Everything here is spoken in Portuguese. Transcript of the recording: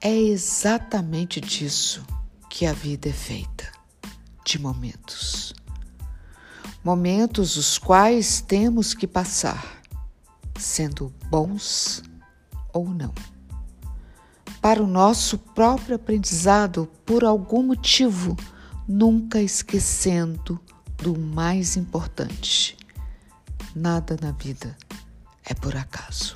É exatamente disso que a vida é feita de momentos. Momentos os quais temos que passar, sendo bons ou não. Para o nosso próprio aprendizado, por algum motivo, nunca esquecendo do mais importante: nada na vida é por acaso.